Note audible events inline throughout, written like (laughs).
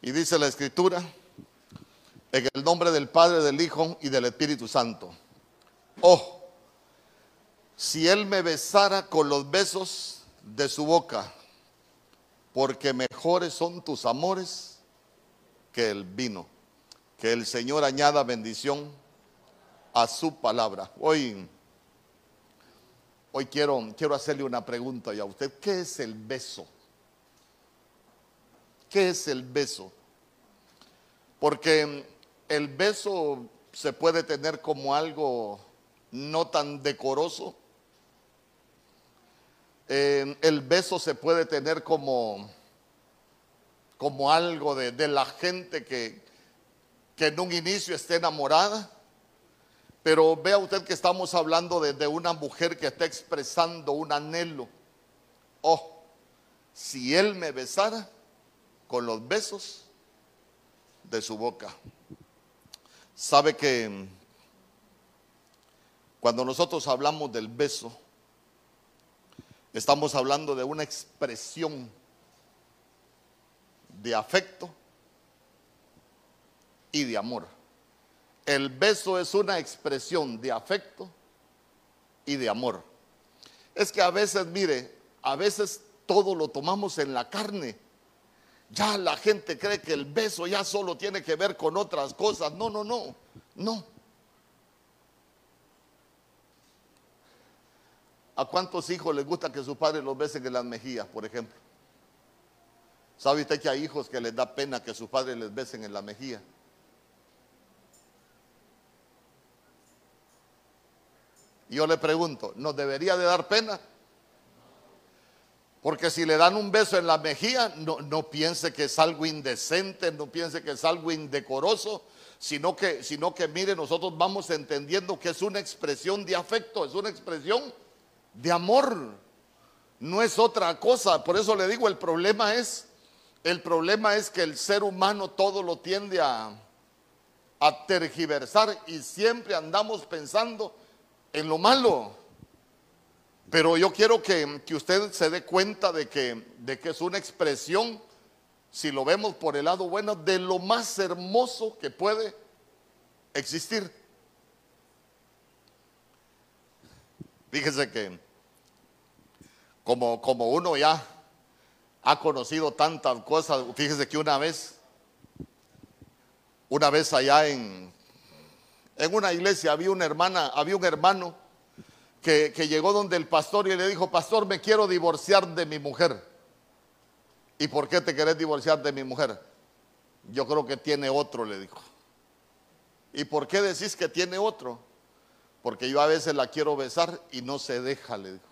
Y dice la escritura, en el nombre del Padre, del Hijo y del Espíritu Santo. Oh, si Él me besara con los besos de su boca, porque mejores son tus amores que el vino. Que el Señor añada bendición a su palabra. Hoy, hoy quiero, quiero hacerle una pregunta a usted. ¿Qué es el beso? ¿Qué es el beso? Porque el beso se puede tener como algo no tan decoroso. Eh, el beso se puede tener como, como algo de, la gente que, que en un inicio esté enamorada. Pero vea usted que estamos hablando de, una mujer que está expresando un anhelo. Oh, si él me besara con los besos de su boca. Sabe que cuando nosotros hablamos del beso, estamos hablando de una expresión de afecto y de amor. El beso es una expresión de afecto y de amor. Es que a veces, mire, a veces todo lo tomamos en la carne. Ya la gente cree que el beso ya solo tiene que ver con otras cosas. No, no, no, no. ¿A cuántos hijos les gusta que sus padres los besen en las mejillas, por ejemplo? ¿Sabe usted que hay hijos que les da pena que sus padres les besen en la mejilla? Yo le pregunto, ¿nos debería de dar pena? Porque si le dan un beso en la mejilla, no, piense que es algo indecente, no piense que es algo indecoroso, sino que, sino que mire, nosotros vamos entendiendo que es una expresión de afecto, es una expresión de amor, no es otra cosa. Por eso le digo, el problema es, el problema es que el ser humano todo lo tiende a tergiversar y siempre andamos pensando en lo malo. Pero yo quiero que, que, usted se dé cuenta de que, de que es una expresión, si lo vemos por el lado bueno, de lo más hermoso que puede existir. Fíjese que como, como uno ya ha conocido tantas cosas, fíjese que una vez, una vez allá en, en una iglesia había una hermana, había un hermano que, llegó donde el pastor y le dijo, pastor, me quiero divorciar de mi mujer. ¿Y por qué te querés divorciar de mi mujer? Yo creo que tiene otro, le dijo. ¿Y por qué decís que tiene otro? Porque yo a veces la quiero besar y no se deja, le dijo.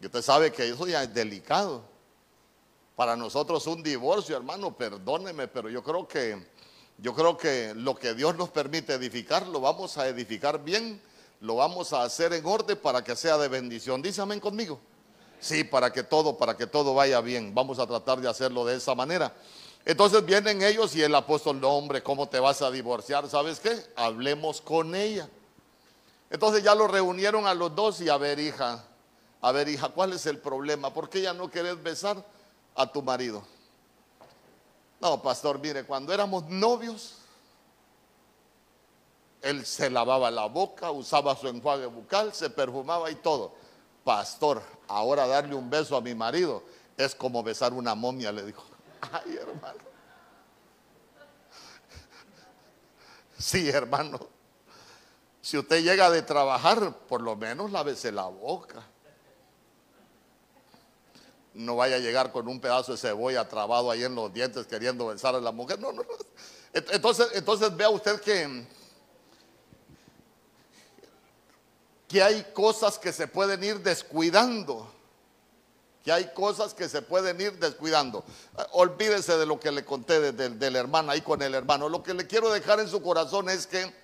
Y usted sabe que eso ya es delicado. Para nosotros un divorcio, hermano, perdóneme, pero yo creo que yo creo que lo que Dios nos permite edificar, lo vamos a edificar bien, lo vamos a hacer en orden para que sea de bendición. Dice amén conmigo. Sí, para que todo, para que todo vaya bien. Vamos a tratar de hacerlo de esa manera. Entonces vienen ellos y el apóstol, no hombre, ¿cómo te vas a divorciar? ¿Sabes qué? Hablemos con ella. Entonces ya lo reunieron a los dos y a ver, hija, a ver, hija, ¿cuál es el problema? ¿Por qué ya no querés besar a tu marido? No, pastor, mire, cuando éramos novios, él se lavaba la boca, usaba su enjuague bucal, se perfumaba y todo. Pastor, ahora darle un beso a mi marido es como besar una momia, le dijo. Ay, hermano. Sí, hermano. Si usted llega de trabajar, por lo menos lávese la boca no vaya a llegar con un pedazo de cebolla trabado ahí en los dientes queriendo besar a la mujer. No, no, no. Entonces, entonces vea usted que, que hay cosas que se pueden ir descuidando. Que hay cosas que se pueden ir descuidando. Olvídese de lo que le conté de, de, de la hermana ahí con el hermano. Lo que le quiero dejar en su corazón es que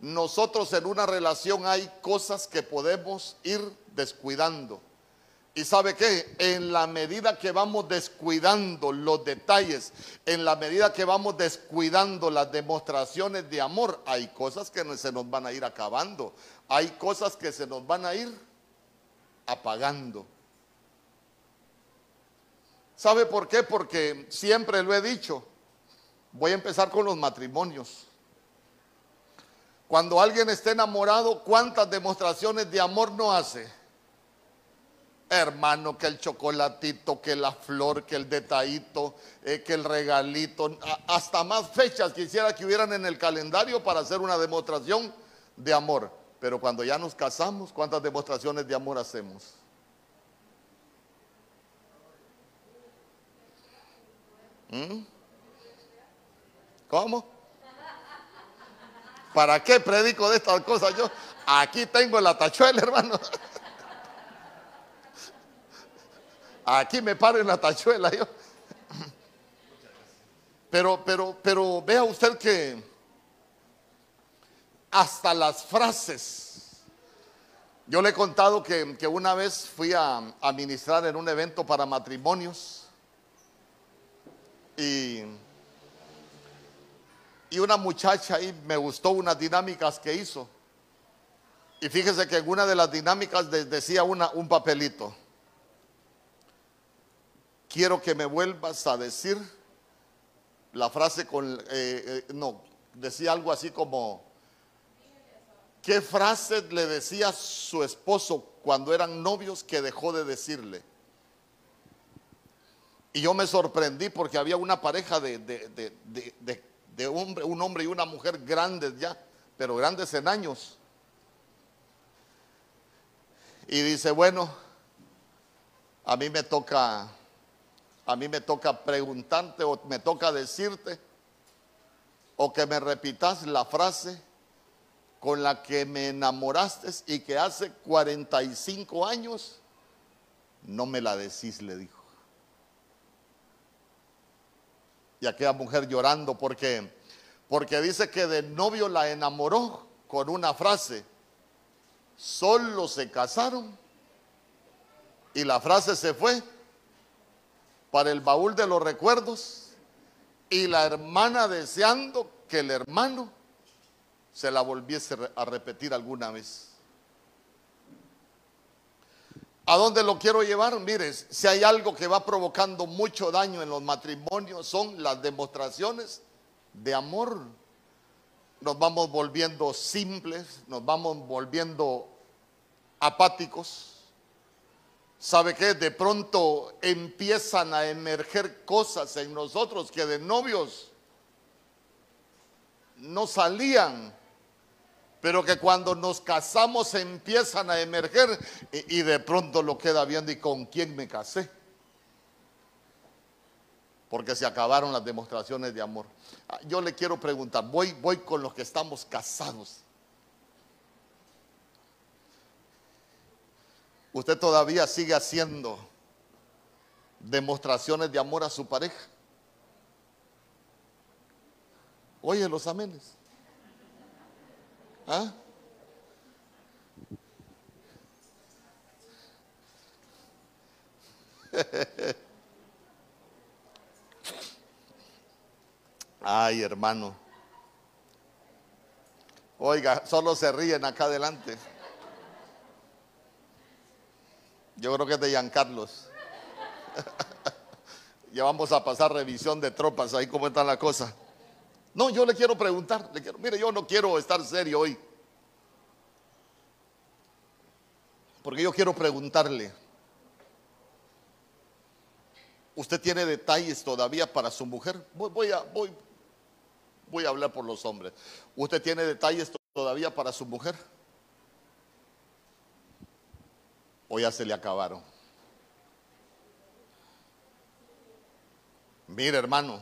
nosotros en una relación hay cosas que podemos ir descuidando. Y sabe qué, en la medida que vamos descuidando los detalles, en la medida que vamos descuidando las demostraciones de amor, hay cosas que se nos van a ir acabando, hay cosas que se nos van a ir apagando. ¿Sabe por qué? Porque siempre lo he dicho. Voy a empezar con los matrimonios. Cuando alguien está enamorado, ¿cuántas demostraciones de amor no hace? Hermano, que el chocolatito, que la flor, que el detallito, eh, que el regalito, hasta más fechas quisiera que hubieran en el calendario para hacer una demostración de amor. Pero cuando ya nos casamos, ¿cuántas demostraciones de amor hacemos? ¿Mm? ¿Cómo? ¿Para qué predico de estas cosas yo? Aquí tengo la tachuela, hermano. (laughs) Aquí me paro en la tachuela yo. Pero, pero, pero vea usted que hasta las frases. Yo le he contado que, una vez fui a, a ministrar en un evento para matrimonios y y una muchacha ahí me gustó unas dinámicas que hizo. Y fíjese que en una de las dinámicas decía una, un papelito. Quiero que me vuelvas a decir la frase con, eh, eh, no, decía algo así como, ¿qué frase le decía su esposo cuando eran novios que dejó de decirle? Y yo me sorprendí porque había una pareja de, de, de de hombre, un hombre y una mujer grandes ya, pero grandes en años. Y dice, bueno, a mí me toca, a mí me toca preguntarte o me toca decirte o que me repitas la frase con la que me enamoraste y que hace 45 años no me la decís, le dijo. y aquella mujer llorando porque porque dice que de novio la enamoró con una frase. Solo se casaron y la frase se fue para el baúl de los recuerdos y la hermana deseando que el hermano se la volviese a repetir alguna vez. ¿A dónde lo quiero llevar? Mire, si hay algo que va provocando mucho daño en los matrimonios son las demostraciones de amor. Nos vamos volviendo simples, nos vamos volviendo apáticos. ¿Sabe qué? De pronto empiezan a emerger cosas en nosotros que de novios no salían pero que cuando nos casamos empiezan a emerger y, de pronto lo queda viendo y con quién me casé. Porque se acabaron las demostraciones de amor. Ah, yo le quiero preguntar, voy, voy con los que estamos casados. ¿Usted todavía sigue haciendo demostraciones de amor a su pareja? Oye los amenes. ¿Ah? (laughs) Ay, hermano. Oiga, solo se ríen acá adelante. Yo creo que es de Giancarlos. (laughs) ya vamos a pasar revisión de tropas, ahí cómo está la cosa. No, yo le quiero preguntar, le quiero, mire, yo no quiero estar serio hoy. Porque yo quiero preguntarle, ¿usted tiene detalles todavía para su mujer? Voy, a, voy, voy a hablar por los hombres. ¿Usted tiene detalles todavía para su mujer? ¿O ya se le acabaron? Mire, hermano,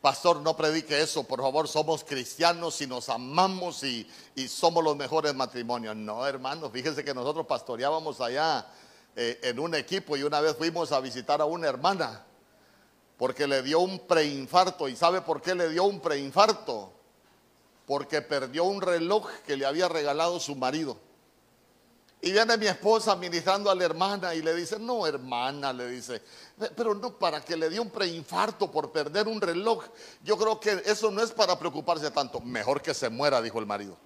Pastor, no predique eso, por favor, somos cristianos y nos amamos y, somos los mejores matrimonios. No, hermano, fíjense que nosotros pastoreábamos allá eh, en un equipo y una vez fuimos a visitar a una hermana porque le dio un preinfarto. ¿Y sabe por qué le dio un preinfarto? Porque perdió un reloj que le había regalado su marido. Y viene mi esposa ministrando a la hermana y le dice, no hermana, le dice, pero no para que le dio un preinfarto por perder un reloj. Yo creo que eso no es para preocuparse tanto. Mejor que se muera, dijo el marido.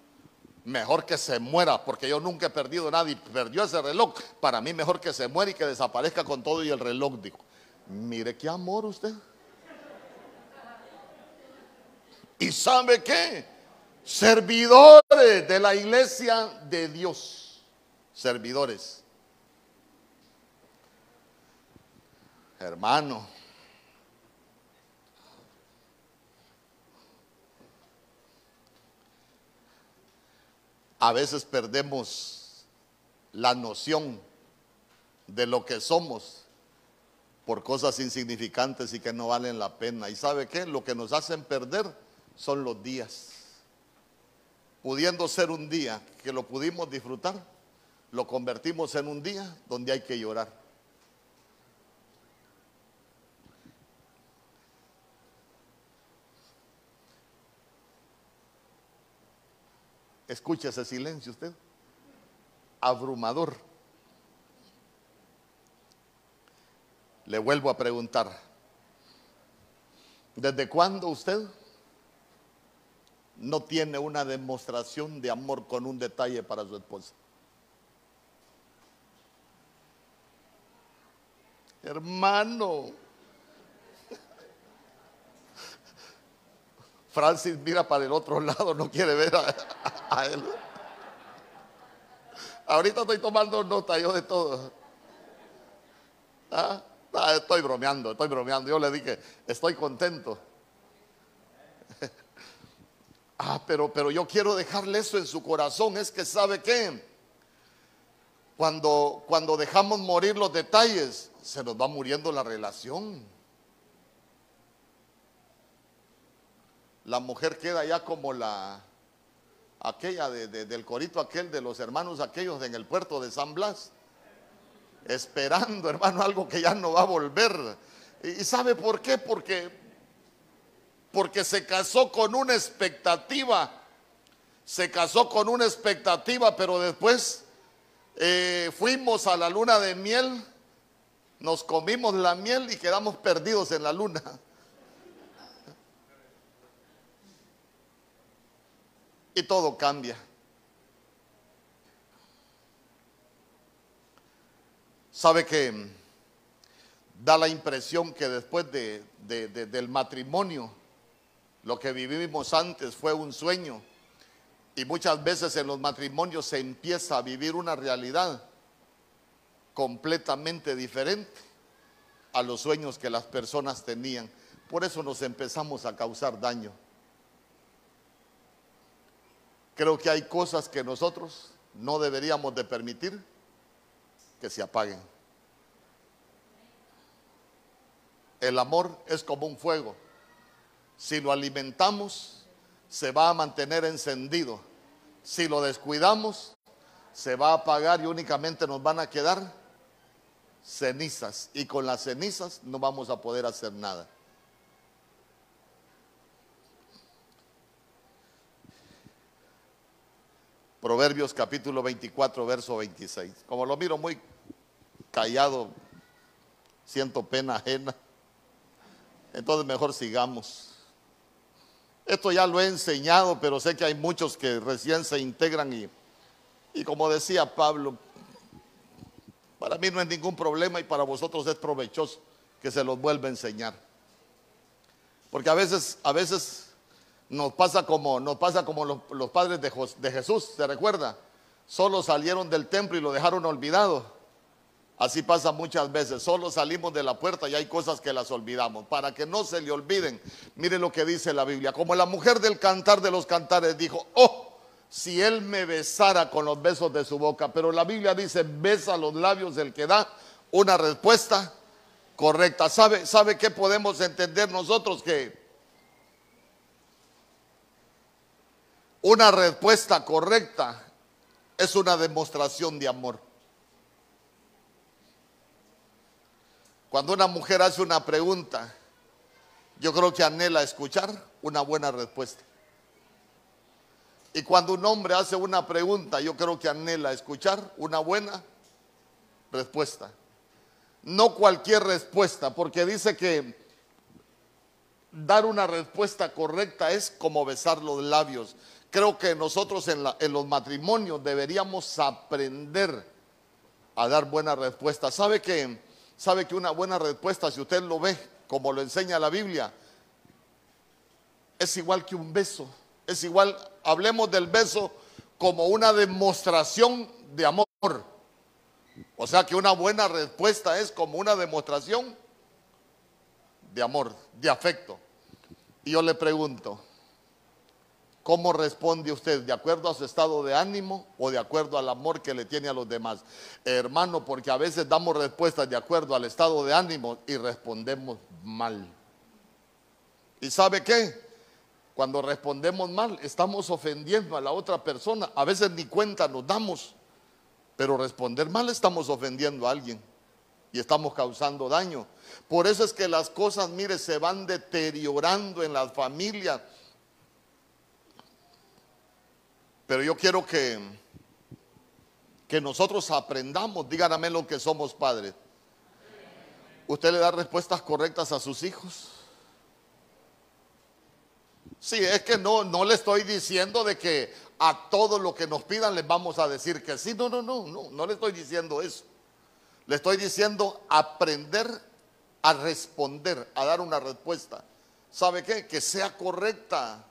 Mejor que se muera, porque yo nunca he perdido nada y perdió ese reloj. Para mí mejor que se muera y que desaparezca con todo y el reloj, dijo. Mire qué amor usted. ¿Y sabe qué? Servidores de la iglesia de Dios. Servidores. Hermano. A veces perdemos la noción de lo que somos por cosas insignificantes y que no valen la pena. ¿Y sabe qué? Lo que nos hacen perder son los días. Pudiendo ser un día que lo pudimos disfrutar, lo convertimos en un día donde hay que llorar. Escuche ese silencio usted. Abrumador. Le vuelvo a preguntar, ¿desde cuándo usted no tiene una demostración de amor con un detalle para su esposa? Hermano, Francis mira para el otro lado, no quiere ver a, él. Ahorita estoy tomando nota yo de todo. ¿Ah? Ah, estoy bromeando, estoy bromeando. Yo le dije, estoy contento. (laughs) ah, pero, pero yo quiero dejarle eso en su corazón. Es que sabe qué? Cuando, cuando dejamos morir los detalles, se nos va muriendo la relación. La mujer queda ya como la aquella del corito aquel de los hermanos aquellos en el puerto de San Blas esperando, (laughs) hermano, algo que ya no va a volver. ¿Y sabe por qué? Porque, porque se casó con una expectativa, se casó con una expectativa, pero después eh, fuimos a la luna de miel, nos comimos la miel y quedamos perdidos en la luna. Y todo cambia. Sabe que da la impresión que después de, del matrimonio, lo que vivimos antes fue un sueño. Y muchas veces en los matrimonios se empieza a vivir una realidad completamente diferente a los sueños que las personas tenían. Por eso nos empezamos a causar daño. Creo que hay cosas que nosotros no deberíamos de permitir que se apaguen. El amor es como un fuego. Si lo alimentamos, se va a mantener encendido. Si lo descuidamos, se va a apagar y únicamente nos van a quedar cenizas. Y con las cenizas no vamos a poder hacer nada. Proverbios capítulo 24, verso 26. Como lo miro muy callado, siento pena ajena. Entonces mejor sigamos. Esto ya lo he enseñado, pero sé que hay muchos que recién se integran y, y como decía Pablo, para mí no es ningún problema y para vosotros es provechoso que se los vuelva a enseñar. Porque a veces, a veces nos pasa como, nos pasa como los, los padres de, de Jesús, ¿se recuerda? Solo salieron del templo y lo dejaron olvidado. Así pasa muchas veces, solo salimos de la puerta y hay cosas que las olvidamos. Para que no se le olviden, mire lo que dice la Biblia. Como la mujer del cantar de los cantares dijo, oh, si él me besara con los besos de su boca. Pero la Biblia dice, besa los labios del que da una respuesta correcta. ¿Sabe, sabe qué podemos entender nosotros? Que una respuesta correcta es una demostración de amor. Cuando una mujer hace una pregunta, yo creo que anhela escuchar una buena respuesta. Y cuando un hombre hace una pregunta, yo creo que anhela escuchar una buena respuesta. No cualquier respuesta, porque dice que dar una respuesta correcta es como besar los labios. Creo que nosotros en, los matrimonios deberíamos aprender a dar buena respuesta. ¿Sabe que Sabe que una buena respuesta, si usted lo ve como lo enseña la Biblia, es igual que un beso. Es igual, hablemos del beso como una demostración de amor. O sea que una buena respuesta es como una demostración de amor, de afecto. Y yo le pregunto, ¿cómo responde usted? ¿De acuerdo a su estado de ánimo o de acuerdo al amor que le tiene a los demás? hermano, porque a veces damos respuestas de acuerdo al estado de ánimo y respondemos mal. ¿Y sabe qué? Cuando respondemos mal, estamos ofendiendo a la otra persona. A veces ni cuenta nos damos, pero responder mal estamos ofendiendo a alguien y estamos causando daño. Por eso es que las cosas, mire, se van deteriorando en las familias. Pero yo quiero que, que nosotros aprendamos, díganme lo que somos padres. ¿Usted le da respuestas correctas a sus hijos? Sí, es que no, no le estoy diciendo de que a todo lo que nos pidan les vamos a decir que sí. No, no, no, no, no le estoy diciendo eso. Le estoy diciendo aprender a responder, a dar una respuesta. ¿Sabe qué? Que sea correcta.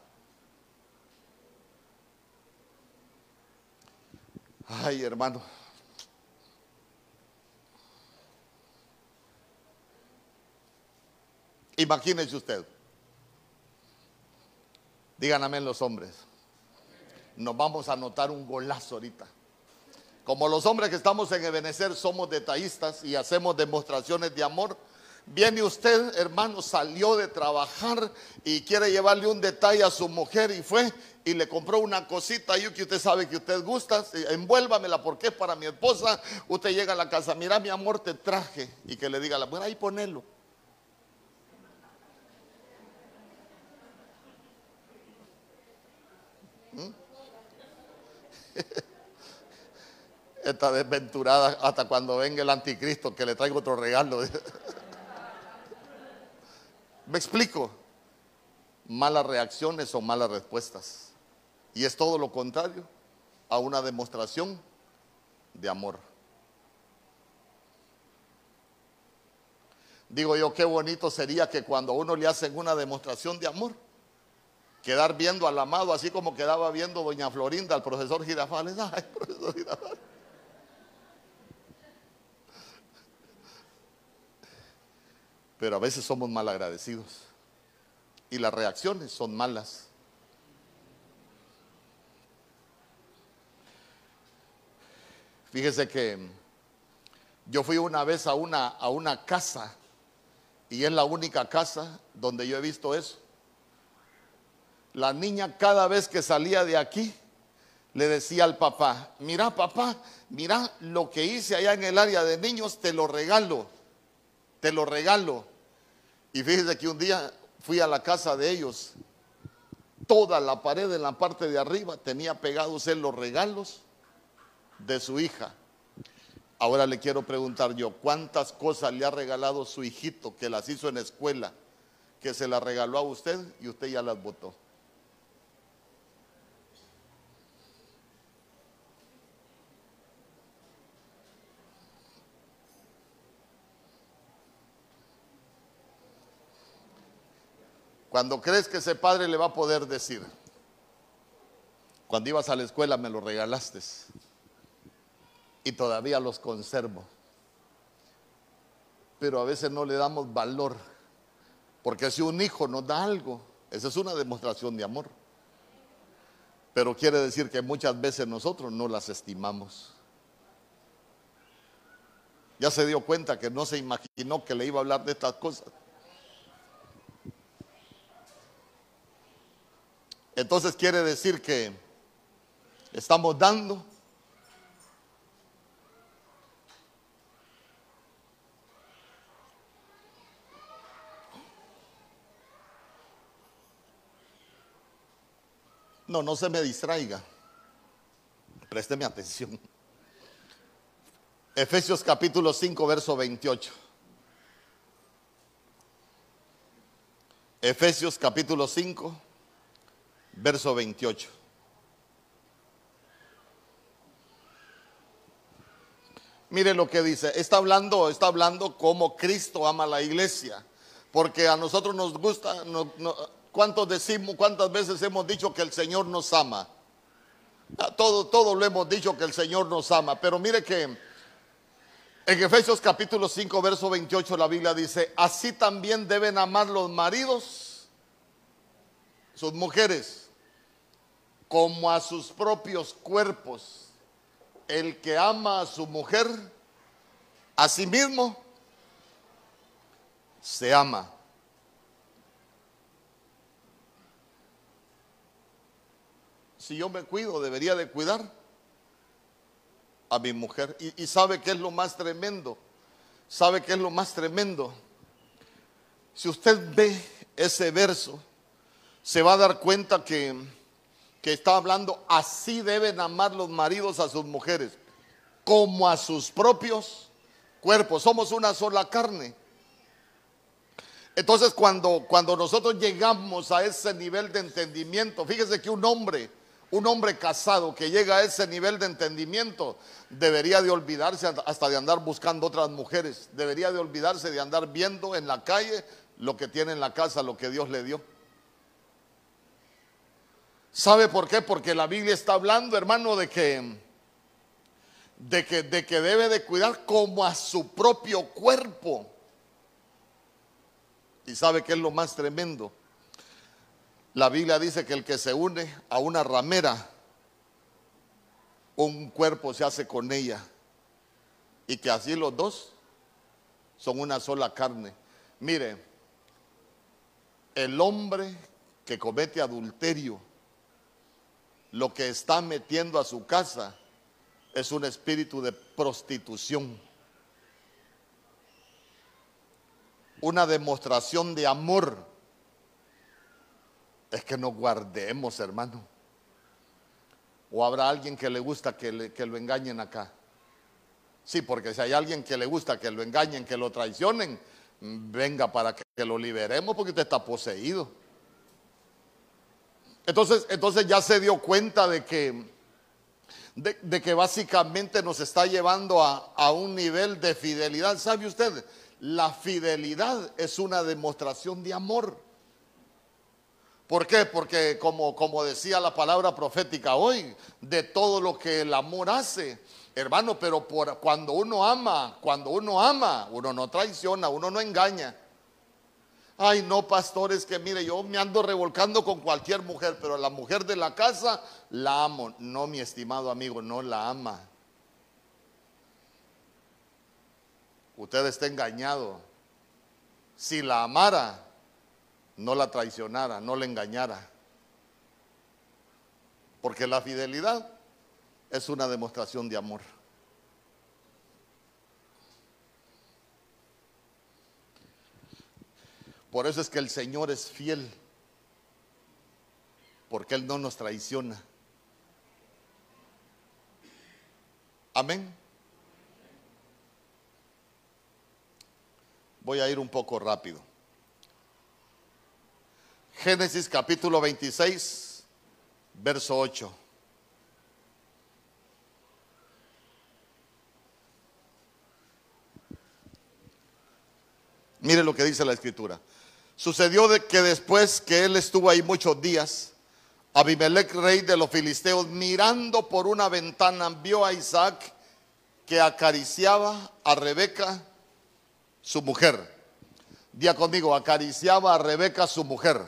Ay, hermano. Imagínese usted. Díganme los hombres. Nos vamos a anotar un golazo ahorita. Como los hombres que estamos en Ebenecer somos detallistas y hacemos demostraciones de amor, viene usted, hermano, salió de trabajar y quiere llevarle un detalle a su mujer y fue y le compró una cosita y que usted sabe que usted gusta, envuélvamela porque es para mi esposa. Usted llega a la casa, mira mi amor, te traje y que le diga a la mujer, ahí ponelo. (laughs) Esta desventurada hasta cuando venga el anticristo que le traiga otro regalo. (laughs) ¿Me explico? Malas reacciones o malas respuestas. Y es todo lo contrario a una demostración de amor. Digo yo, qué bonito sería que cuando uno le hacen una demostración de amor, quedar viendo al amado, así como quedaba viendo doña Florinda al profesor Girafales. (laughs) Ay, profesor Girafales. Pero a veces somos mal agradecidos y las reacciones son malas. Fíjese que yo fui una vez a una, a una casa y es la única casa donde yo he visto eso. La niña cada vez que salía de aquí le decía al papá, mira papá, mira lo que hice allá en el área de niños, te lo regalo, te lo regalo. Y fíjese que un día fui a la casa de ellos, toda la pared en la parte de arriba tenía pegados en los regalos de su hija. Ahora le quiero preguntar yo, ¿cuántas cosas le ha regalado su hijito que las hizo en escuela, que se las regaló a usted y usted ya las votó? Cuando crees que ese padre le va a poder decir, cuando ibas a la escuela me lo regalaste y todavía los conservo. Pero a veces no le damos valor, porque si un hijo nos da algo, esa es una demostración de amor. Pero quiere decir que muchas veces nosotros no las estimamos. Ya se dio cuenta que no se imaginó que le iba a hablar de estas cosas. Entonces quiere decir que estamos dando No, no se me distraiga. Présteme atención. Efesios capítulo 5, verso 28. Efesios capítulo 5, verso 28. Mire lo que dice, está hablando, está hablando como Cristo ama a la iglesia, porque a nosotros nos gusta, ¿cuántos decimos, cuántas veces hemos dicho que el Señor nos ama? Ah, todo, todo lo hemos dicho que el Señor nos ama, pero mire que en Efesios capítulo 5, verso 28 la Biblia dice, así también deben amar los maridos, sus mujeres, como a sus propios cuerpos el que ama a su mujer, a sí mismo, se ama. Si yo me cuido, debería de cuidar a mi mujer. Y, sabe que es lo más tremendo. ¿Sabe qué es lo más tremendo? Si usted ve ese verso, se va a dar cuenta que que está hablando, así deben amar los maridos a sus mujeres, como a sus propios cuerpos. Somos una sola carne. Entonces cuando, cuando nosotros llegamos a ese nivel de entendimiento, fíjese que un hombre, un hombre casado que llega a ese nivel de entendimiento, debería de olvidarse hasta de andar buscando otras mujeres, debería de olvidarse de andar viendo en la calle lo que tiene en la casa, lo que Dios le dio. ¿Sabe por qué? Porque la Biblia está hablando, hermano, de que, de que, de que debe de cuidar como a su propio cuerpo. ¿Y sabe qué es lo más tremendo? La Biblia dice que el que se une a una ramera, un cuerpo se hace con ella. Y que así los dos son una sola carne. Mire, el hombre que comete adulterio, lo que está metiendo a su casa es un espíritu de prostitución. Una demostración de amor. Es que nos guardemos, hermano. O habrá alguien que le gusta que, lo engañen acá. Sí, porque si hay alguien que le gusta que lo engañen, que lo traicionen, venga para que lo liberemos porque usted está poseído. Entonces, entonces ya se dio cuenta de que, de, que básicamente nos está llevando a, a, un nivel de fidelidad. ¿Sabe usted? La fidelidad es una demostración de amor. ¿Por qué? Porque como, como decía la palabra profética hoy, de todo lo que el amor hace, hermano, pero cuando uno ama, cuando uno ama, uno no traiciona, uno no engaña. Ay, no, pastores, que mire, yo me ando revolcando con cualquier mujer, pero la mujer de la casa la amo. No, mi estimado amigo, no la ama. Usted está engañado. Si la amara, no la traicionara, no la engañara. Porque la fidelidad es una demostración de amor. Por eso es que el Señor es fiel, porque Él no nos traiciona. Amén. Voy a ir un poco rápido. Génesis capítulo 26, verso 8. Mire lo que dice la escritura. Sucedió de que después que él estuvo ahí muchos días, Abimelech, rey de los filisteos, mirando por una ventana, vio a Isaac que acariciaba a Rebeca, su mujer. Día conmigo, acariciaba a Rebeca, su mujer.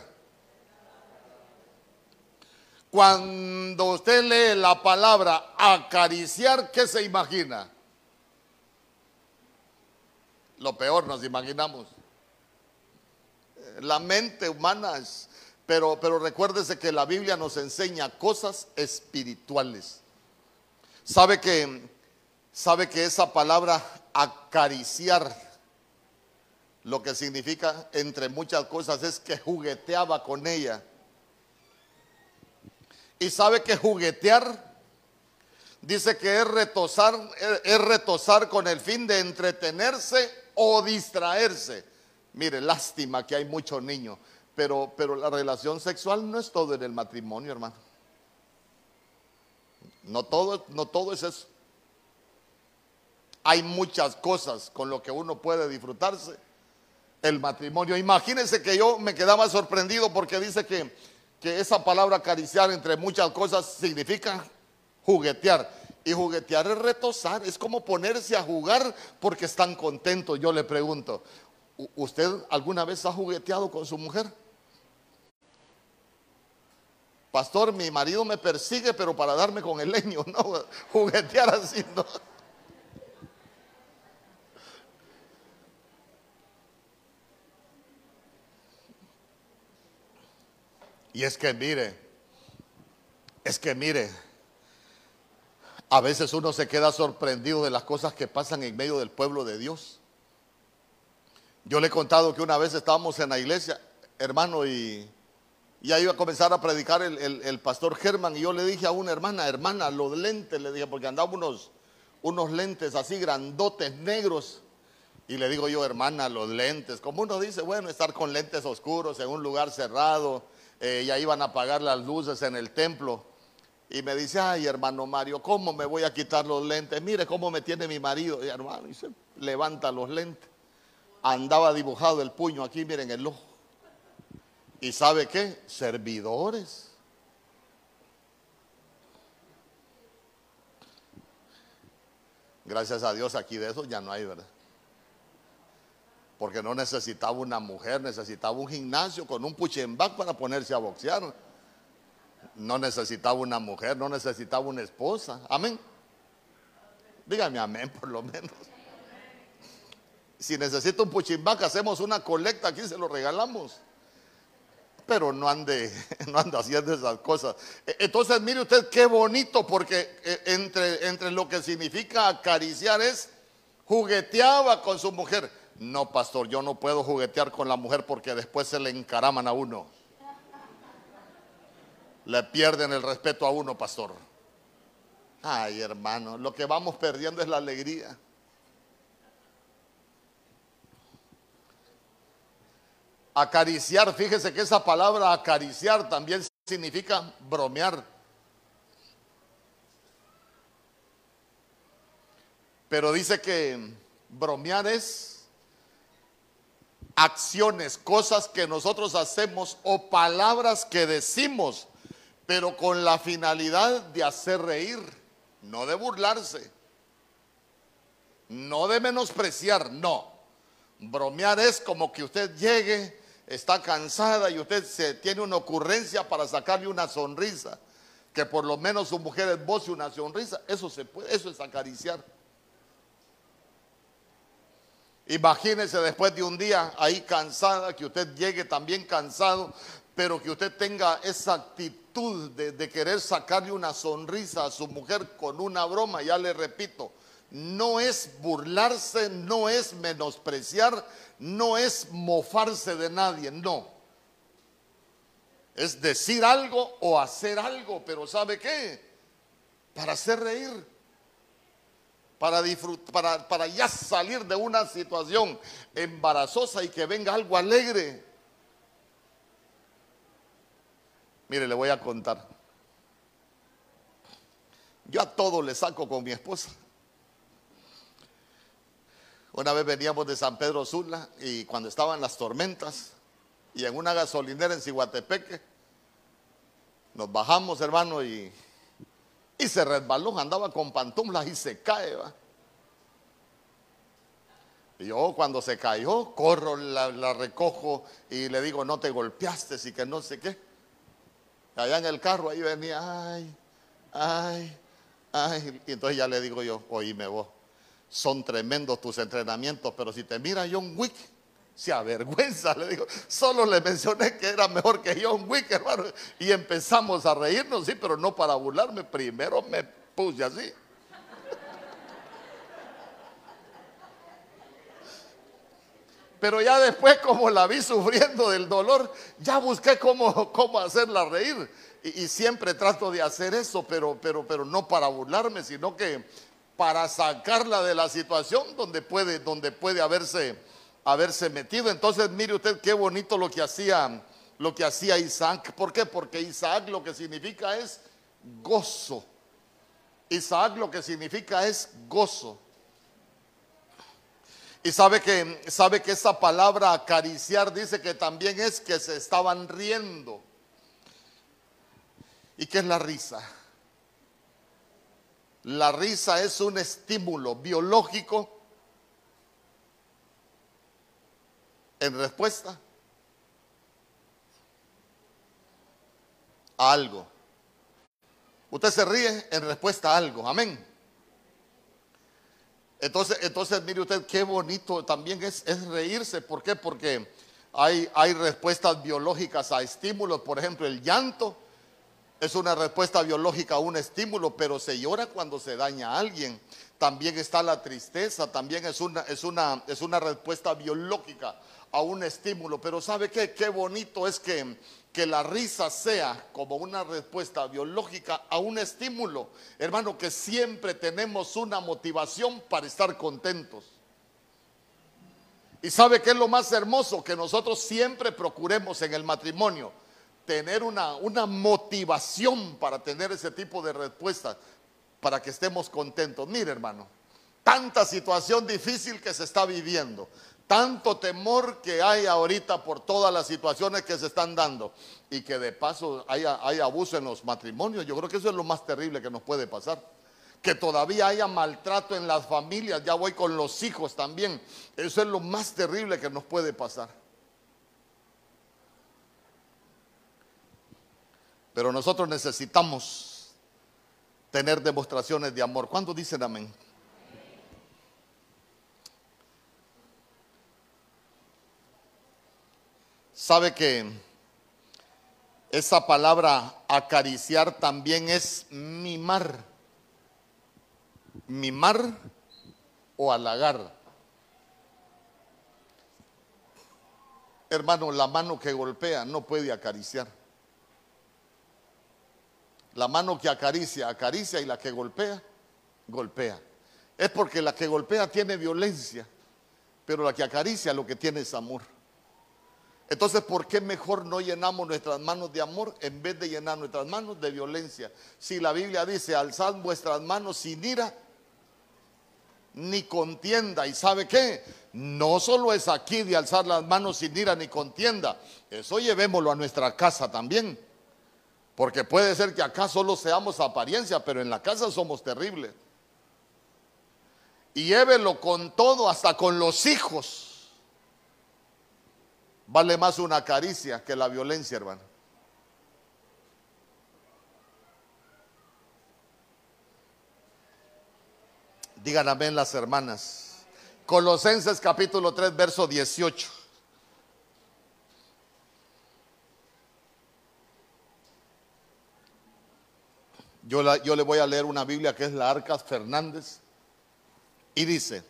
Cuando usted lee la palabra acariciar, ¿qué se imagina? Lo peor nos imaginamos la mente humana es, pero, pero recuérdese que la Biblia nos enseña cosas espirituales. Sabe que, sabe que esa palabra acariciar, lo que significa entre muchas cosas es que jugueteaba con ella. Y sabe que juguetear dice que es retosar, es retosar con el fin de entretenerse o distraerse. Mire, lástima que hay muchos niños, pero, pero la relación sexual no es todo en el matrimonio, hermano. No todo, no todo es eso. hay muchas cosas con lo que uno puede disfrutarse el matrimonio. Imagínense que yo me quedaba sorprendido porque dice que, que esa palabra acariciar entre muchas cosas significa juguetear. Y juguetear es retosar, es como ponerse a jugar porque están contentos. Yo le pregunto, ¿usted alguna vez ha jugueteado con su mujer? Pastor, mi marido me persigue, pero para darme con el leño, (laughs) no, juguetear así, no. Y es que mire, es que mire, a veces uno se queda sorprendido de las cosas que pasan en medio del pueblo de Dios. Yo le he contado que una vez estábamos en la iglesia, hermano, y ya iba a comenzar a predicar el, pastor Germán, y yo le dije a una hermana, hermana, los lentes, le dije, porque andaba unos, unos lentes así grandotes, negros. Y le digo yo, hermana, los lentes. Como uno dice, bueno, estar con lentes oscuros en un lugar cerrado, eh, ya iban a apagar las luces en el templo. Y me dice, ay hermano Mario, ¿cómo me voy a quitar los lentes? Mire cómo me tiene mi marido. Y hermano, y se levanta los lentes. Andaba dibujado el puño aquí, miren el ojo. ¿Y sabe qué? Servidores. Gracias a Dios aquí de eso ya no hay, ¿verdad? porque no necesitaba una mujer, necesitaba un gimnasio con un puchembac para ponerse a boxear. No necesitaba una mujer, no necesitaba una esposa. Amén. Dígame amén por lo menos. Si necesita un puchimbac, hacemos una colecta aquí, se lo regalamos. Pero no ande, (laughs) no ande haciendo esas cosas. E, entonces, mire usted qué bonito, porque e, entre, entre lo que significa acariciar es jugueteaba con su mujer no, pastor, yo no puedo juguetear con la mujer porque después se le encaraman a uno. Le pierden el respeto a uno, pastor. Ay, hermano, lo que vamos perdiendo es la alegría. Acariciar, fíjese que esa palabra acariciar también significa bromear. Pero dice que bromear es acciones, cosas que nosotros hacemos o palabras que decimos, pero con la finalidad de hacer reír, no de burlarse, no de menospreciar, no. Bromear es como que usted llegue, está cansada y usted se tiene una ocurrencia para sacarle una sonrisa, que por lo menos su mujer esboce una sonrisa, eso se puede, eso es acariciar. Imagínese después de un día ahí cansada, que usted llegue también cansado, pero que usted tenga esa actitud de, querer sacarle una sonrisa a su mujer con una broma, ya le repito, no es burlarse, no es menospreciar, no es mofarse de nadie, no. Es decir algo o hacer algo, pero ¿sabe qué? Para hacer reír para, para, para ya salir de una situación embarazosa y que venga algo alegre. Mire, le voy a contar. Yo a todo le saco con mi esposa. Una vez veníamos de San Pedro Sula y cuando estaban las tormentas y en una gasolinera en Ciguatepeque, nos bajamos, hermano, y y se resbaló, andaba con pantuflas y se cae. Y yo cuando se cayó, corro, la, recojo y le digo, no te golpeaste y que no sé qué. Allá en el carro, ahí venía, ay, ay, ay. Y entonces ya le digo yo, oíme vos, son tremendos tus entrenamientos, pero si te mira John Wick, se avergüenza, le digo. Solo le mencioné que era mejor que John Wick, hermano. Y empezamos a reírnos, sí, pero no para burlarme. Primero me puse así. Pero ya después, como la vi sufriendo del dolor, ya busqué cómo, cómo hacerla reír. Y, siempre trato de hacer eso, pero, pero, pero no para burlarme, sino que para sacarla de la situación donde puede, donde puede haberse haberse metido. Entonces, mire usted qué bonito lo que hacía lo que hacía Isaac. ¿Por qué? Porque Isaac lo que significa es gozo. Isaac lo que significa es gozo. Y sabe que, sabe que esa palabra acariciar dice que también es que se estaban riendo. ¿Y qué es la risa? La risa es un estímulo biológico en respuesta a algo. Usted se ríe en respuesta a algo. Amén. Entonces, entonces mire usted qué bonito también es, reírse. ¿Por qué? Porque hay, hay respuestas biológicas a estímulos. Por ejemplo, el llanto es una respuesta biológica a un estímulo, pero se llora cuando se daña a alguien. También está la tristeza, también es una, es una, es una respuesta biológica a un estímulo. Pero ¿sabe qué? Qué bonito es que, que la risa sea como una respuesta biológica a un estímulo. Hermano, que siempre tenemos una motivación para estar contentos. Y sabe qué es lo más hermoso que nosotros siempre procuremos en el matrimonio tener una, una motivación para tener ese tipo de respuestas, para que estemos contentos. Mire, hermano, tanta situación difícil que se está viviendo, tanto temor que hay ahorita por todas las situaciones que se están dando y que de paso hay, hay abuso en los matrimonios. Yo creo que eso es lo más terrible que nos puede pasar. Que todavía haya maltrato en las familias, ya voy con los hijos también. Eso es lo más terrible que nos puede pasar. Pero nosotros necesitamos tener demostraciones de amor. ¿Cuándo dicen amén? Sabe que esa palabra acariciar también es mimar. Mimar o halagar. Hermano, la mano que golpea no puede acariciar. La mano que acaricia, acaricia y la que golpea, golpea. Es porque la que golpea tiene violencia, pero la que acaricia lo que tiene es amor. Entonces, ¿por qué mejor no llenamos nuestras manos de amor en vez de llenar nuestras manos de violencia? Si la Biblia dice, alzad vuestras manos sin ira ni contienda. ¿Y sabe qué? No solo es aquí de alzar las manos sin ira ni contienda, eso llevémoslo a nuestra casa también. Porque puede ser que acá solo seamos apariencia, pero en la casa somos terribles. Y llévelo con todo, hasta con los hijos. Vale más una caricia que la violencia, hermano. Digan amén las hermanas. Colosenses capítulo 3, verso 18. Yo, le voy a leer una Biblia que es la Arcas Fernández. Y dice,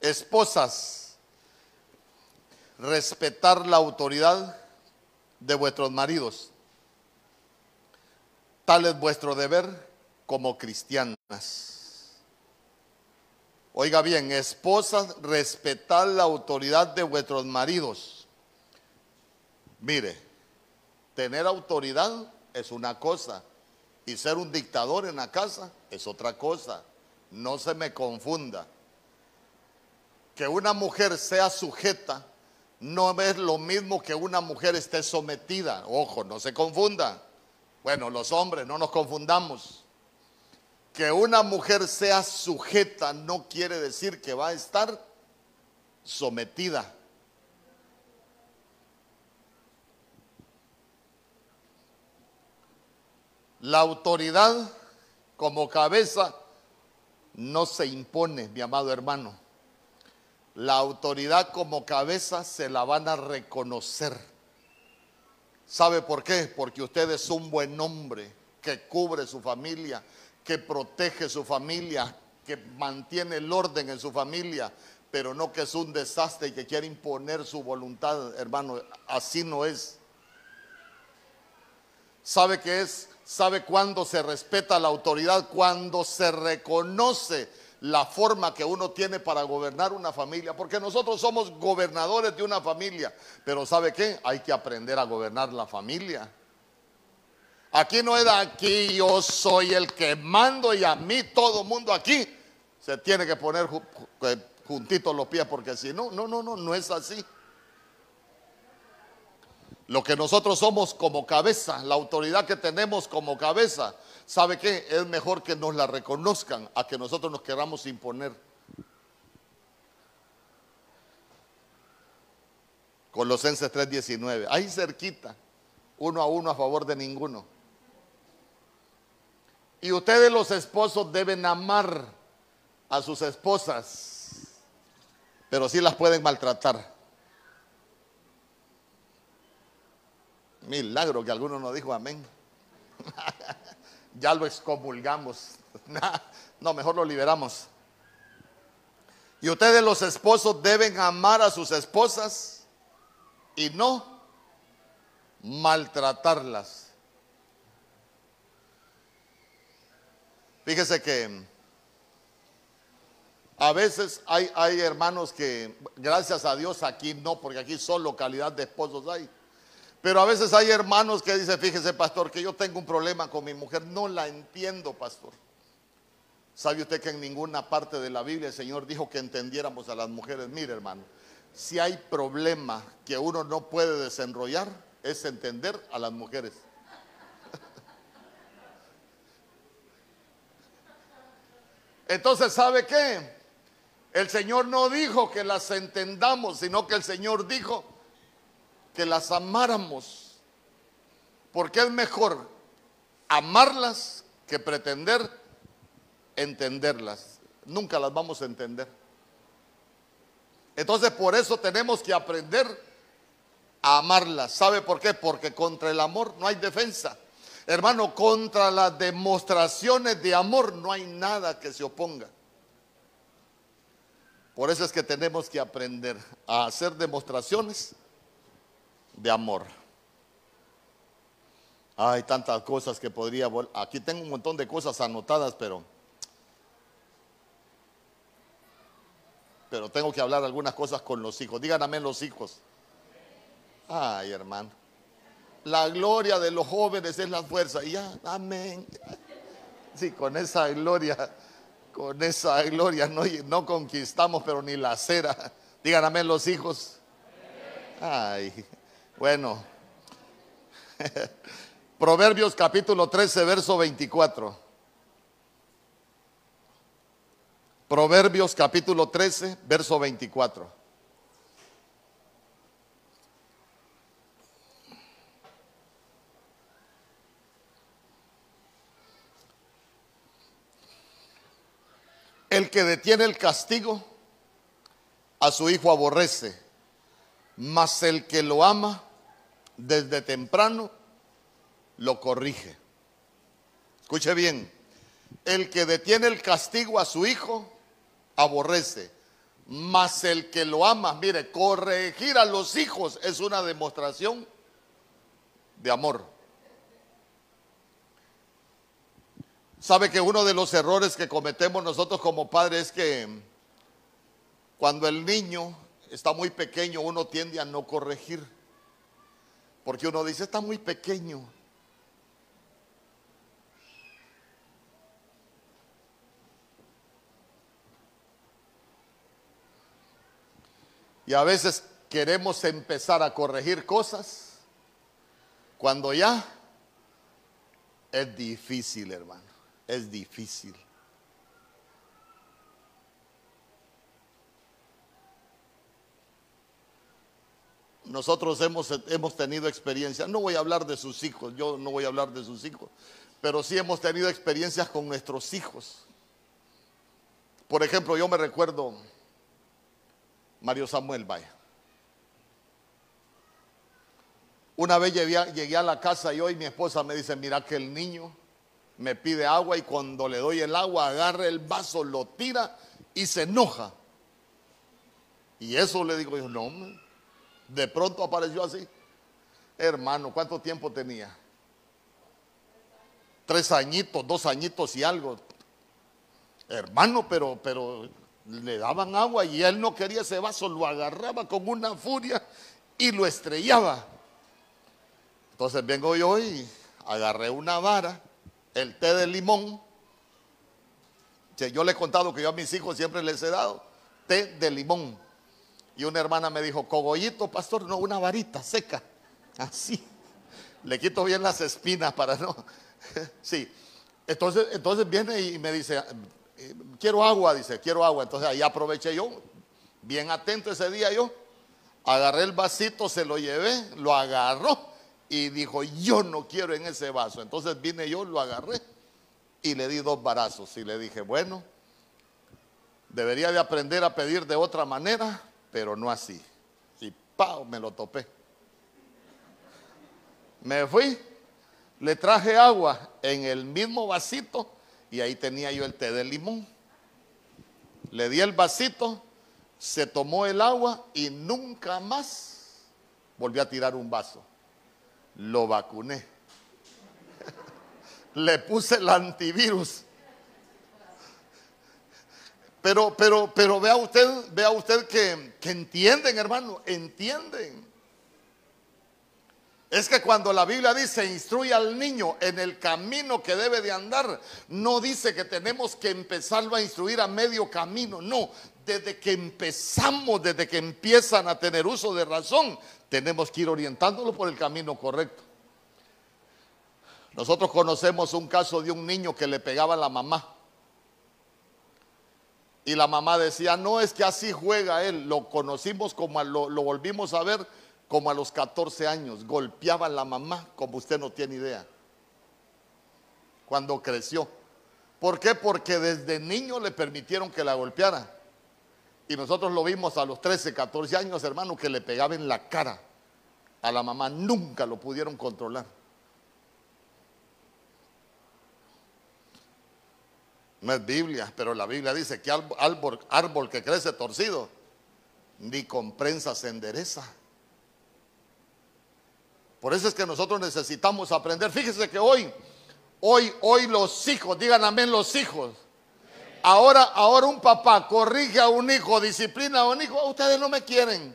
esposas, respetar la autoridad de vuestros maridos. Tal es vuestro deber como cristianas. Oiga bien, esposas, respetar la autoridad de vuestros maridos. Mire, tener autoridad es una cosa, y ser un dictador en la casa es otra cosa. No se me confunda. Que una mujer sea sujeta no es lo mismo que una mujer esté sometida. Ojo, no se confunda. Bueno, los hombres, no nos confundamos. Que una mujer sea sujeta no quiere decir que va a estar sometida. La autoridad como cabeza no se impone, mi amado hermano. La autoridad como cabeza se la van a reconocer. ¿Sabe por qué? Porque usted es un buen hombre que cubre su familia, que protege su familia, que mantiene el orden en su familia, pero no que es un desastre y que quiere imponer su voluntad, hermano. Así no es. ¿Sabe qué es? ¿Sabe cuándo se respeta la autoridad? Cuando se reconoce la forma que uno tiene para gobernar una familia. Porque nosotros somos gobernadores de una familia. Pero ¿sabe qué? Hay que aprender a gobernar la familia. Aquí no es aquí, yo soy el que mando y a mí todo mundo aquí se tiene que poner juntitos los pies, porque si no, no, no, no, no es así. Lo que nosotros somos como cabeza, la autoridad que tenemos como cabeza, ¿sabe qué? Es mejor que nos la reconozcan a que nosotros nos queramos imponer. Colosenses 3:19, ahí cerquita, uno a uno a favor de ninguno. Y ustedes los esposos deben amar a sus esposas, pero sí las pueden maltratar. Milagro que alguno nos dijo amén. (laughs) ya lo excomulgamos. (laughs) no, mejor lo liberamos. Y ustedes los esposos deben amar a sus esposas y no maltratarlas. Fíjese que a veces hay, hay hermanos que, gracias a Dios, aquí no, porque aquí solo calidad de esposos hay. Pero a veces hay hermanos que dicen, fíjese pastor, que yo tengo un problema con mi mujer, no la entiendo pastor. ¿Sabe usted que en ninguna parte de la Biblia el Señor dijo que entendiéramos a las mujeres? Mire hermano, si hay problema que uno no puede desenrollar, es entender a las mujeres. (laughs) Entonces, ¿sabe qué? El Señor no dijo que las entendamos, sino que el Señor dijo que las amáramos. Porque es mejor amarlas que pretender entenderlas. Nunca las vamos a entender. Entonces por eso tenemos que aprender a amarlas. ¿Sabe por qué? Porque contra el amor no hay defensa. Hermano, contra las demostraciones de amor no hay nada que se oponga. Por eso es que tenemos que aprender a hacer demostraciones de amor. Hay tantas cosas que podría... Aquí tengo un montón de cosas anotadas, pero... Pero tengo que hablar algunas cosas con los hijos. Díganme los hijos. Ay, hermano. La gloria de los jóvenes es la fuerza. Y ya, amén. Sí, con esa gloria, con esa gloria no, no conquistamos, pero ni la cera. Díganme los hijos. Ay, bueno, (laughs) Proverbios capítulo 13, verso 24. Proverbios capítulo 13, verso 24. El que detiene el castigo a su hijo aborrece, mas el que lo ama desde temprano lo corrige. Escuche bien, el que detiene el castigo a su hijo aborrece, mas el que lo ama, mire, corregir a los hijos es una demostración de amor. Sabe que uno de los errores que cometemos nosotros como padres es que cuando el niño está muy pequeño uno tiende a no corregir. Porque uno dice, está muy pequeño. Y a veces queremos empezar a corregir cosas cuando ya es difícil, hermano. Es difícil. Nosotros hemos, hemos tenido experiencias, no voy a hablar de sus hijos, yo no voy a hablar de sus hijos, pero sí hemos tenido experiencias con nuestros hijos. Por ejemplo, yo me recuerdo Mario Samuel Vaya. Una vez llegué, a la casa y hoy mi esposa me dice, mira que el niño me pide agua y cuando le doy el agua agarra el vaso, lo tira y se enoja. Y eso le digo yo, no, de pronto apareció así. Hermano, ¿cuánto tiempo tenía? Tres añitos, dos añitos y algo. Hermano, pero, pero le daban agua y él no quería ese vaso, lo agarraba con una furia y lo estrellaba. Entonces vengo yo y agarré una vara, el té de limón. Yo le he contado que yo a mis hijos siempre les he dado té de limón. Y una hermana me dijo, cogollito, pastor, no, una varita seca. Así. Le quito bien las espinas para no. (laughs) Sí. Entonces, entonces viene y me dice, quiero agua, dice, quiero agua. Entonces ahí aproveché yo, bien atento ese día yo, agarré el vasito, se lo llevé, lo agarró y dijo, yo no quiero en ese vaso. Entonces vine yo, lo agarré y le di dos barazos y le dije, bueno, debería de aprender a pedir de otra manera, pero no así. Y ¡pau! me lo topé. Me fui, le traje agua en el mismo vasito y ahí tenía yo el té de limón. Le di el vasito, se tomó el agua y nunca más volvió a tirar un vaso. Lo vacuné. (laughs) Le puse el antivirus. Pero, pero, pero vea usted, vea usted que, que entienden, hermano, entienden. Es que cuando la Biblia dice instruye al niño en el camino que debe de andar, no dice que tenemos que empezarlo a instruir a medio camino, no, desde que empezamos, desde que empiezan a tener uso de razón, tenemos que ir orientándolo por el camino correcto. Nosotros conocemos un caso de un niño que le pegaba a la mamá. Y la mamá decía, no es que así juega él, lo conocimos como lo, lo volvimos a ver como a los 14 años, golpeaba a la mamá como usted no tiene idea. Cuando creció. ¿Por qué? Porque desde niño le permitieron que la golpeara. Y nosotros lo vimos a los 13, 14 años, hermano, que le pegaba en la cara a la mamá. Nunca lo pudieron controlar. No es Biblia, pero la Biblia dice que árbol, árbol que crece torcido, ni con prensa se endereza. Por eso es que nosotros necesitamos aprender. Fíjese que hoy, hoy, hoy los hijos, digan amén los hijos. Ahora, ahora un papá corrige a un hijo, disciplina a un hijo, ustedes no me quieren.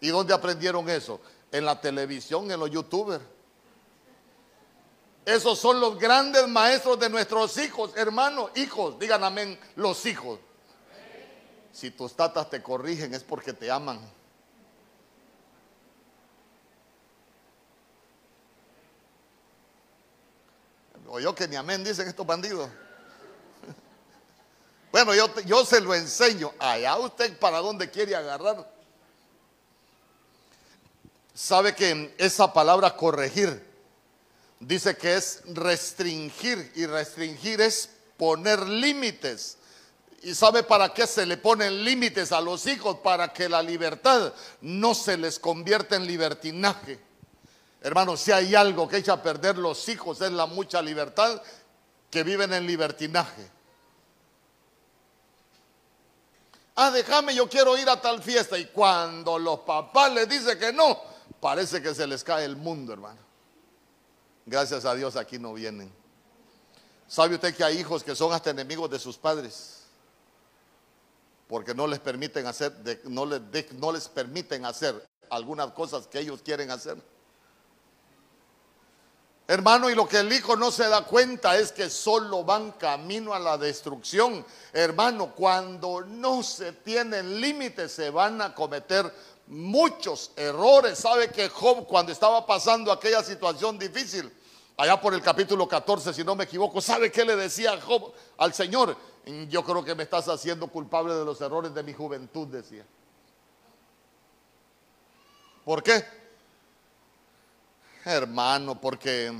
¿Y dónde aprendieron eso? En la televisión, en los youtubers. Esos son los grandes maestros de nuestros hijos, hermanos, hijos, digan amén, los hijos. Si tus tatas te corrigen es porque te aman. O yo que ni amén dicen estos bandidos. (laughs) Bueno, yo, yo se lo enseño. Allá usted para dónde quiere agarrar. Sabe que esa palabra corregir dice que es restringir y restringir es poner límites. ¿Y sabe para qué se le ponen límites a los hijos? Para que la libertad no se les convierta en libertinaje. Hermanos, si hay algo que echa a perder los hijos es la mucha libertad que viven en libertinaje. Ah, déjame, yo quiero ir a tal fiesta. Y cuando los papás les dicen que no, parece que se les cae el mundo, hermano. Gracias a Dios aquí no vienen. ¿Sabe usted que hay hijos que son hasta enemigos de sus padres? Porque no les permiten hacer, no, les, permiten hacer algunas cosas que ellos quieren hacer. Hermano, y lo que el hijo no se da cuenta es que solo van camino a la destrucción. Hermano, cuando no se tienen límites se van a cometer muchos errores. Sabe que Job cuando estaba pasando aquella situación difícil, allá por el capítulo 14, si no me equivoco, ¿sabe qué le decía Job al Señor? Yo creo que me estás haciendo culpable de los errores de mi juventud, decía. ¿Por qué? hermano, porque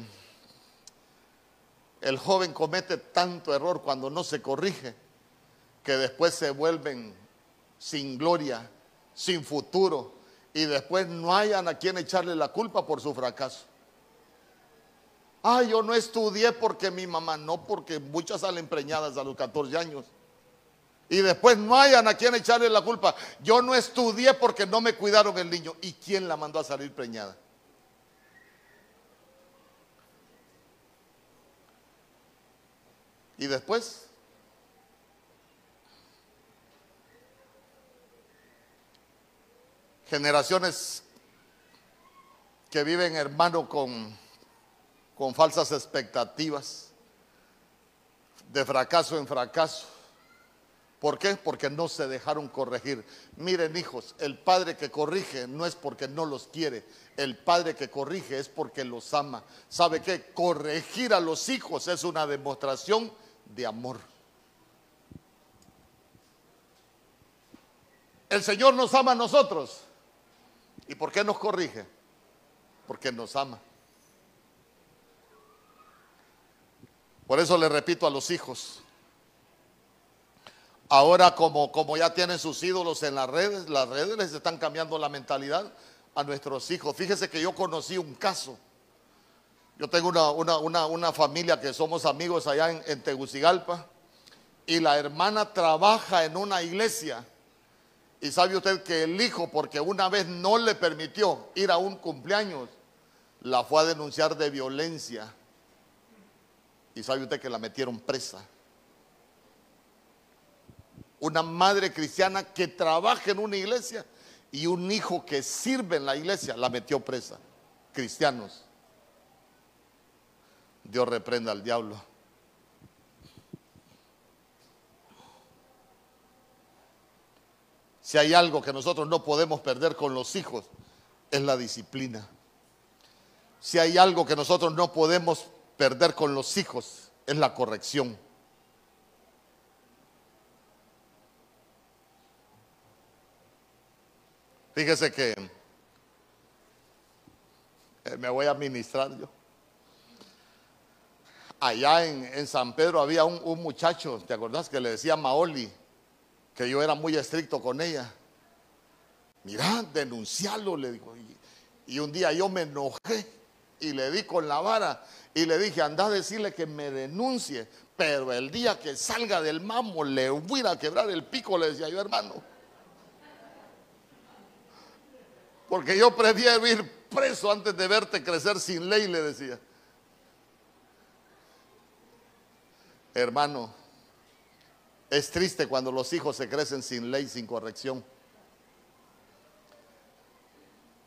el joven comete tanto error cuando no se corrige, que después se vuelven sin gloria, sin futuro, y después no hayan a quien echarle la culpa por su fracaso. Ah, yo no estudié porque mi mamá, no, porque muchas salen preñadas a los 14 años. Y después no hayan a quien echarle la culpa. Yo no estudié porque no me cuidaron el niño. ¿Y quién la mandó a salir preñada? Y después, generaciones que viven hermano con, con falsas expectativas, de fracaso en fracaso, ¿Por qué? Porque no se dejaron corregir. Miren hijos, el padre que corrige no es porque no los quiere, el padre que corrige es porque los ama. ¿Sabe qué? Corregir a los hijos es una demostración de amor. El Señor nos ama a nosotros. ¿Y por qué nos corrige? Porque nos ama. Por eso le repito a los hijos, ahora como, como ya tienen sus ídolos en las redes, las redes les están cambiando la mentalidad a nuestros hijos. Fíjese que yo conocí un caso. Yo tengo una, familia que somos amigos allá en, en Tegucigalpa y la hermana trabaja en una iglesia. Y sabe usted que el hijo, porque una vez no le permitió ir a un cumpleaños, la fue a denunciar de violencia. Y sabe usted que la metieron presa. Una madre cristiana que trabaja en una iglesia y un hijo que sirve en la iglesia la metió presa. Cristianos. Dios reprenda al diablo. Si hay algo que nosotros no podemos perder con los hijos, es la disciplina. Si hay algo que nosotros no podemos perder con los hijos, es la corrección. Fíjese que eh, me voy a ministrar yo. Allá en, San Pedro había un, muchacho, ¿te acordás? Que le decía Maoli, que yo era muy estricto con ella. Mira, denunciarlo, le dijo. Y, un día yo me enojé y le di con la vara y le dije, anda a decirle que me denuncie, pero el día que salga del mamo le voy a quebrar el pico, le decía yo, hermano. Porque yo prefiero ir preso antes de verte crecer sin ley, le decía. Hermano, es triste cuando los hijos se crecen sin ley, sin corrección.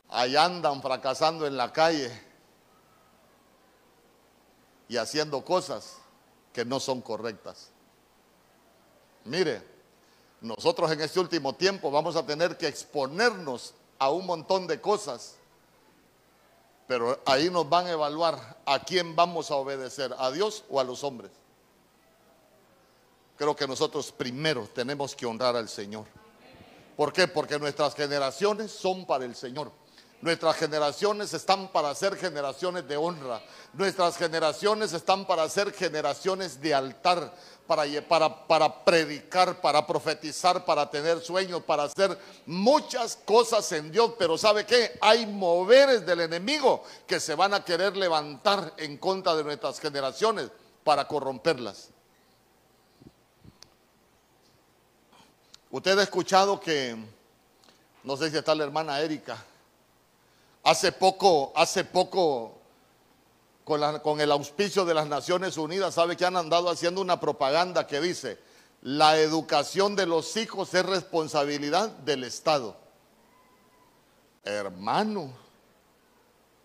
Ahí andan fracasando en la calle y haciendo cosas que no son correctas. Mire, nosotros en este último tiempo vamos a tener que exponernos a un montón de cosas. Pero ahí nos van a evaluar a quién vamos a obedecer, a Dios o a los hombres. Creo que nosotros primero tenemos que honrar al Señor. ¿Por qué? Porque nuestras generaciones son para el Señor. Nuestras generaciones están para ser generaciones de honra. Nuestras generaciones están para ser generaciones de altar, para, para, para, predicar, para profetizar, para tener sueños, para hacer muchas cosas en Dios. Pero ¿sabe qué? Hay moveres del enemigo que se van a querer levantar en contra de nuestras generaciones para corromperlas. Usted ha escuchado que, no sé si está la hermana Erika, Hace poco, hace poco, con, el auspicio de las Naciones Unidas, sabe que han andado haciendo una propaganda que dice, la educación de los hijos es responsabilidad del Estado. Hermano,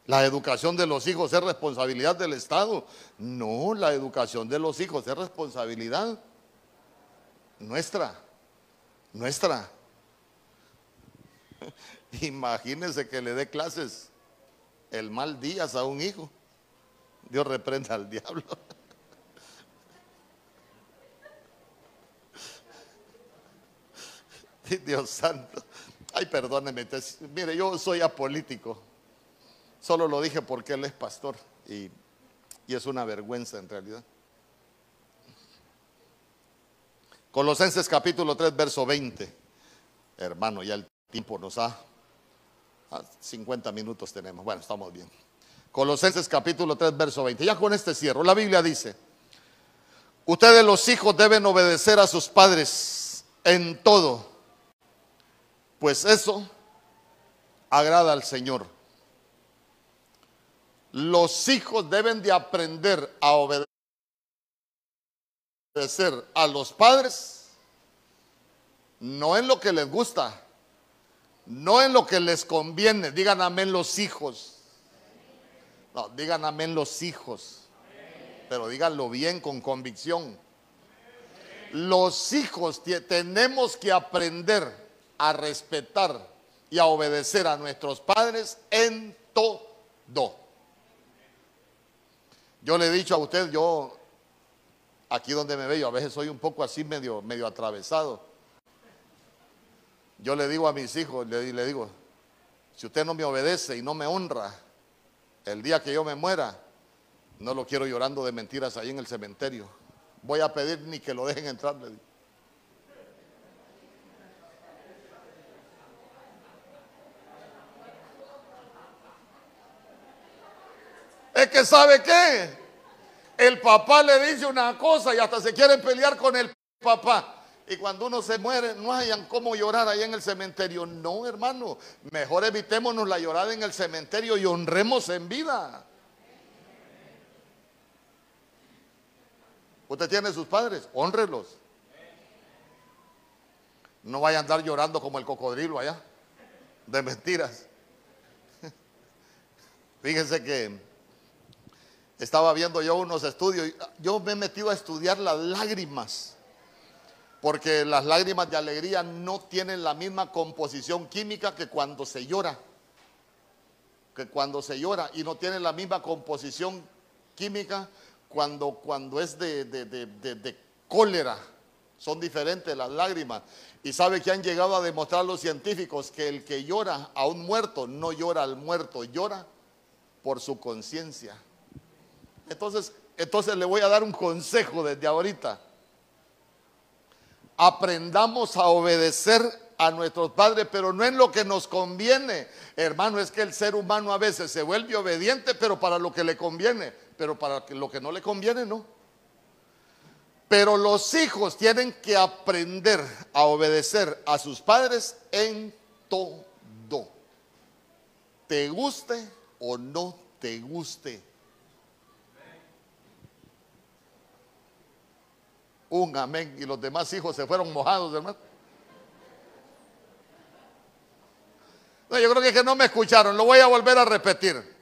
la educación de los hijos es responsabilidad del Estado. No, la educación de los hijos es responsabilidad nuestra, nuestra. (laughs) Imagínense que le dé clases el mal día a un hijo. Dios reprenda al diablo. (laughs) Dios santo. Ay, perdóneme. Mire, yo soy apolítico. Solo lo dije porque él es pastor y, y es una vergüenza en realidad. Colosenses capítulo 3, verso 20. Hermano, ya el tiempo nos ha 50 minutos tenemos. Bueno, estamos bien. Colosenses capítulo 3, verso 20. Ya con este cierro. La Biblia dice, ustedes los hijos deben obedecer a sus padres en todo, pues eso agrada al Señor. Los hijos deben de aprender a obedecer a los padres, no en lo que les gusta, no en lo que les conviene. Digan amén los hijos. No, digan amén los hijos. Pero díganlo bien, con convicción. Los hijos tenemos que aprender a respetar y a obedecer a nuestros padres en todo. Yo le he dicho a usted, yo aquí donde me veo, a veces soy un poco así medio, medio atravesado. Yo le digo a mis hijos, le, le digo, si usted no me obedece y no me honra, el día que yo me muera, no lo quiero llorando de mentiras ahí en el cementerio. Voy a pedir ni que lo dejen entrar. Le digo. Es que sabe qué? El papá le dice una cosa y hasta se quieren pelear con el papá. Y cuando uno se muere, no hayan cómo llorar ahí en el cementerio. No, hermano, mejor evitémonos la llorada en el cementerio y honremos en vida. Usted tiene sus padres, honrelos. No vaya a andar llorando como el cocodrilo allá, de mentiras. (laughs) Fíjense que estaba viendo yo unos estudios, yo me he metido a estudiar las lágrimas, porque las lágrimas de alegría no tienen la misma composición química que cuando se llora, que cuando se llora, y no tienen la misma composición química cuando, cuando es de, de cólera. Son diferentes las lágrimas. Y sabe que han llegado a demostrar los científicos que el que llora a un muerto no llora al muerto, llora por su conciencia. Entonces, entonces le voy a dar un consejo desde ahorita. Aprendamos a obedecer a nuestros padres, pero no en lo que nos conviene. Hermano, es que el ser humano a veces se vuelve obediente, pero para lo que le conviene, pero para lo que no le conviene, no. Pero los hijos tienen que aprender a obedecer a sus padres en todo. Te guste o no te guste. Un amén. Y los demás hijos se fueron mojados, hermano. No, yo creo que, que no me escucharon. Lo voy a volver a repetir.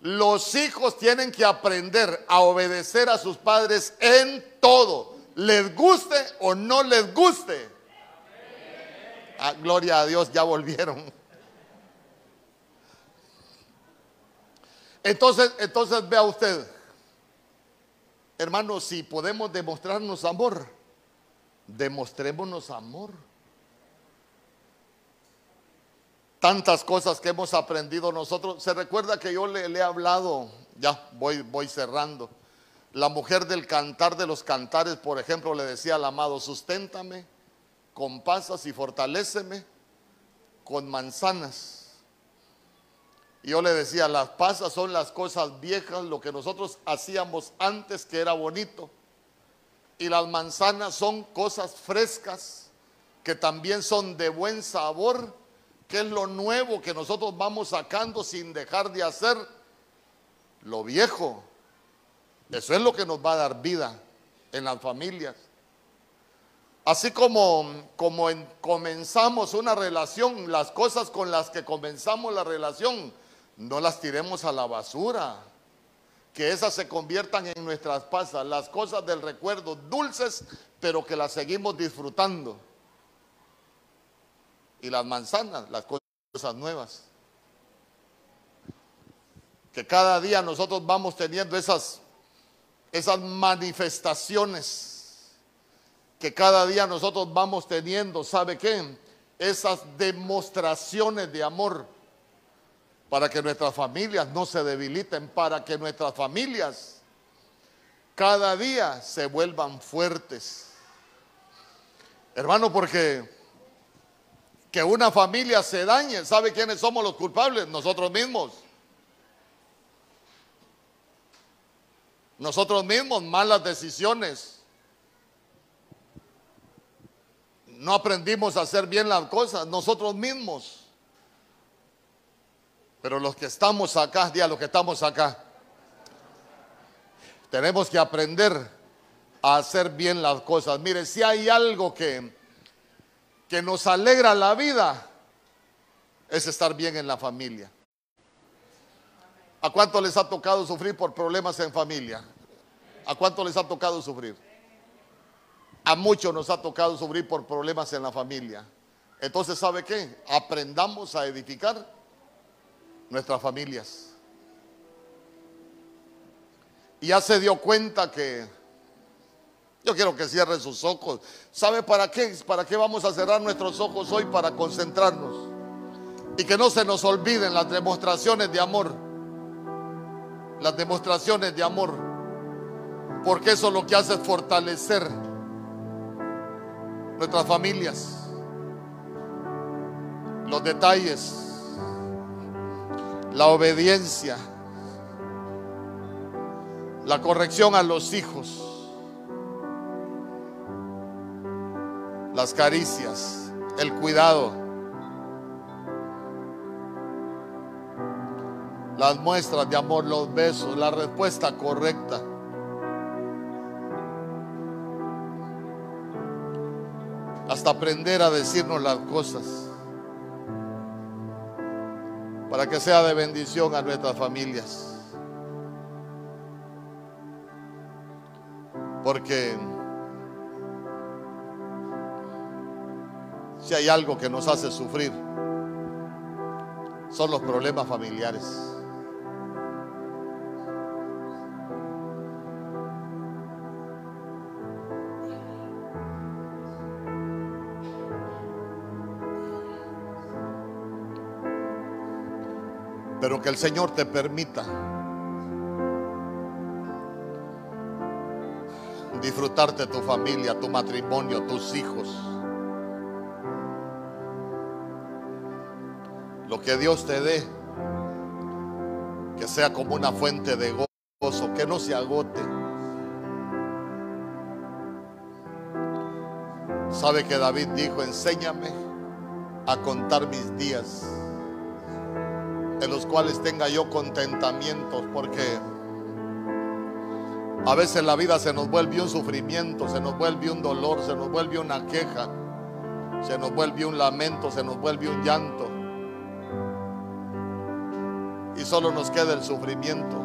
Los hijos tienen que aprender a obedecer a sus padres en todo. Les guste o no les guste. Ah, gloria a Dios, ya volvieron. Entonces, entonces vea usted. Hermanos, si podemos demostrarnos amor, demostrémonos amor. Tantas cosas que hemos aprendido nosotros. Se recuerda que yo le, he hablado, ya voy, voy cerrando. La mujer del cantar de los cantares, por ejemplo, le decía al amado, susténtame con pasas y fortaléceme con manzanas. Y yo le decía, las pasas son las cosas viejas, lo que nosotros hacíamos antes que era bonito. Y las manzanas son cosas frescas, que también son de buen sabor, que es lo nuevo que nosotros vamos sacando sin dejar de hacer lo viejo. Eso es lo que nos va a dar vida en las familias. Así como, como comenzamos una relación, las cosas con las que comenzamos la relación no las tiremos a la basura. Que esas se conviertan en nuestras pasas, las cosas del recuerdo dulces, pero que las seguimos disfrutando. Y las manzanas, las cosas nuevas. Que cada día nosotros vamos teniendo esas, esas manifestaciones. Que cada día nosotros vamos teniendo, ¿sabe qué? Esas demostraciones de amor para que nuestras familias no se debiliten, para que nuestras familias cada día se vuelvan fuertes. Hermano, porque que una familia se dañe, ¿sabe quiénes somos los culpables? Nosotros mismos. Nosotros mismos, malas decisiones. No aprendimos a hacer bien las cosas, nosotros mismos. Pero los que estamos acá, día los que estamos acá, tenemos que aprender a hacer bien las cosas. Mire, si hay algo que, que nos alegra la vida, es estar bien en la familia. ¿A cuánto les ha tocado sufrir por problemas en familia? ¿A cuánto les ha tocado sufrir? A muchos nos ha tocado sufrir por problemas en la familia. Entonces, ¿sabe qué? Aprendamos a edificar nuestras familias. Y ya se dio cuenta que yo quiero que cierre sus ojos. ¿Sabe para qué? ¿Para qué vamos a cerrar nuestros ojos hoy? Para concentrarnos. Y que no se nos olviden las demostraciones de amor. Las demostraciones de amor. Porque eso lo que hace es fortalecer nuestras familias los detalles, la obediencia, la corrección a los hijos, las caricias, el cuidado, las muestras de amor, los besos, la respuesta correcta. Hasta aprender a decirnos las cosas para que sea de bendición a nuestras familias. Porque si hay algo que nos hace sufrir, son los problemas familiares. Que el Señor te permita disfrutarte tu familia, tu matrimonio, tus hijos. Lo que Dios te dé, que sea como una fuente de gozo, que no se agote. Sabe que David dijo, enséñame a contar mis días en los cuales tenga yo contentamientos, porque a veces la vida se nos vuelve un sufrimiento, se nos vuelve un dolor, se nos vuelve una queja, se nos vuelve un lamento, se nos vuelve un llanto. Y solo nos queda el sufrimiento.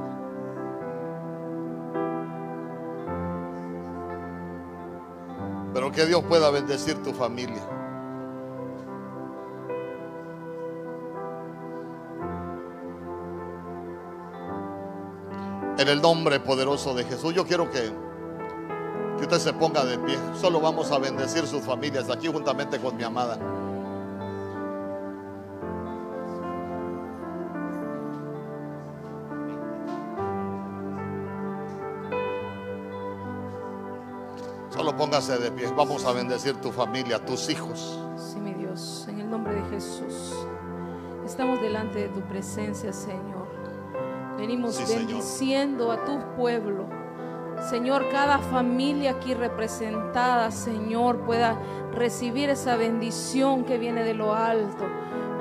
Pero que Dios pueda bendecir tu familia. En el nombre poderoso de Jesús, yo quiero que, que usted se ponga de pie. Solo vamos a bendecir sus familias aquí juntamente con mi amada. Solo póngase de pie. Vamos a bendecir tu familia, tus hijos. Sí, mi Dios, en el nombre de Jesús. Estamos delante de tu presencia, Señor. Venimos bendiciendo a tu pueblo. Señor, cada familia aquí representada, Señor, pueda recibir esa bendición que viene de lo alto.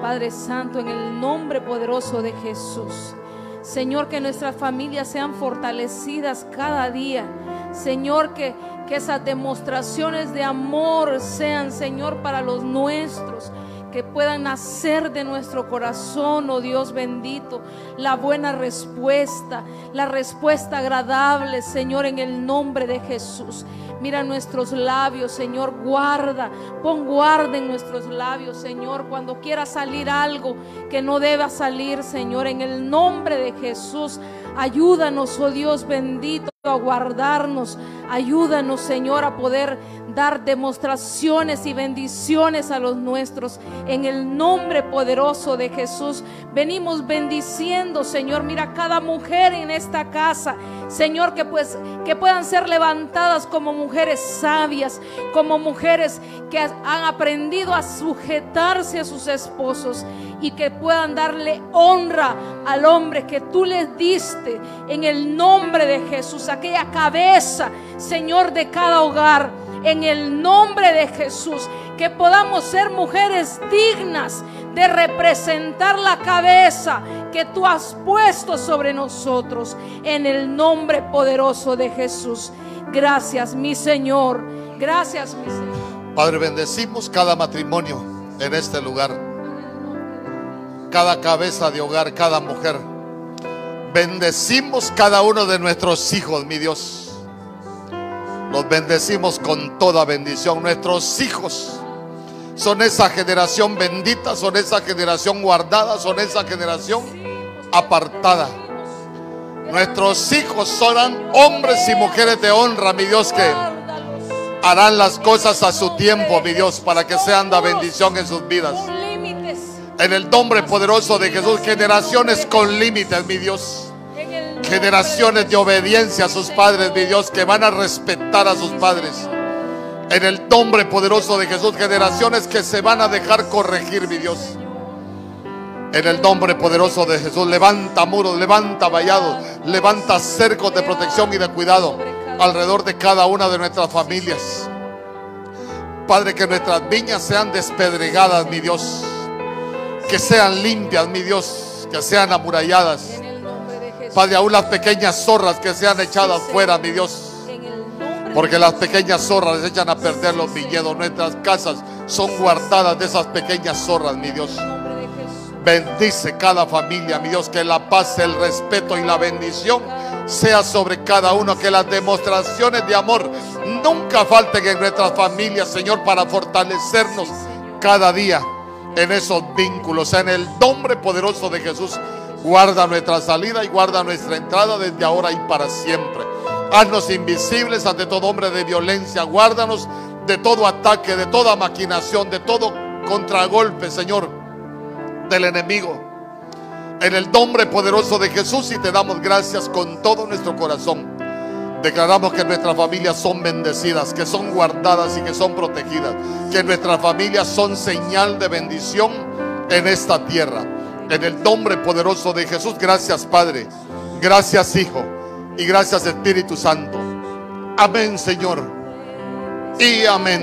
Padre Santo, en el nombre poderoso de Jesús. Señor, que nuestras familias sean fortalecidas cada día. Señor, que, que esas demostraciones de amor sean, Señor, para los nuestros que puedan nacer de nuestro corazón, oh Dios bendito, la buena respuesta, la respuesta agradable, Señor, en el nombre de Jesús. Mira nuestros labios, Señor, guarda, pon guarda en nuestros labios, Señor, cuando quiera salir algo que no deba salir, Señor, en el nombre de Jesús. Ayúdanos, oh Dios bendito, a guardarnos. Ayúdanos, Señor, a poder dar demostraciones y bendiciones a los nuestros. En el nombre poderoso de Jesús, venimos bendiciendo, Señor. Mira cada mujer en esta casa, Señor, que pues que puedan ser levantadas como mujeres sabias, como mujeres que han aprendido a sujetarse a sus esposos y que puedan darle honra al hombre que tú les diste en el nombre de Jesús, aquella cabeza, Señor, de cada hogar en el nombre de Jesús. Que podamos ser mujeres dignas de representar la cabeza que tú has puesto sobre nosotros en el nombre poderoso de Jesús. Gracias, mi Señor. Gracias, mi Señor. Padre, bendecimos cada matrimonio en este lugar. Cada cabeza de hogar, cada mujer. Bendecimos cada uno de nuestros hijos, mi Dios Los bendecimos con toda bendición. Nuestros hijos son esa generación bendita, son esa generación guardada, son esa generación apartada. Nuestros hijos serán hombres y mujeres de honra, mi Dios, que harán las cosas a su tiempo, mi Dios, para que sean de bendición en sus vidas. En el nombre poderoso de Jesús, generaciones con límites, mi Dios. Generaciones de obediencia a sus padres, mi Dios, que van a respetar a sus padres. En el nombre poderoso de Jesús, generaciones que se van a dejar corregir, mi Dios. En el nombre poderoso de Jesús, levanta muros, levanta vallados, levanta cercos de protección y de cuidado alrededor de cada una de nuestras familias. Padre, que nuestras viñas sean despedregadas, mi Dios. Que sean limpias, mi Dios. Que sean amuralladas. Padre, aún las pequeñas zorras que sean echadas fuera, mi Dios. Porque las pequeñas zorras echan a perder los viñedos. Nuestras casas son guardadas de esas pequeñas zorras, mi Dios. Bendice cada familia, mi Dios, que la paz, el respeto y la bendición sea sobre cada uno, que las demostraciones de amor nunca falten en nuestras familias, Señor, para fortalecernos cada día en esos vínculos. En el nombre poderoso de Jesús, guarda nuestra salida y guarda nuestra entrada desde ahora y para siempre. Haznos invisibles ante todo hombre de violencia, guárdanos de todo ataque, de toda maquinación, de todo contragolpe, Señor del enemigo. En el nombre poderoso de Jesús y te damos gracias con todo nuestro corazón. Declaramos que nuestras familias son bendecidas, que son guardadas y que son protegidas. Que nuestras familias son señal de bendición en esta tierra. En el nombre poderoso de Jesús, gracias Padre, gracias Hijo y gracias Espíritu Santo. Amén Señor y amén.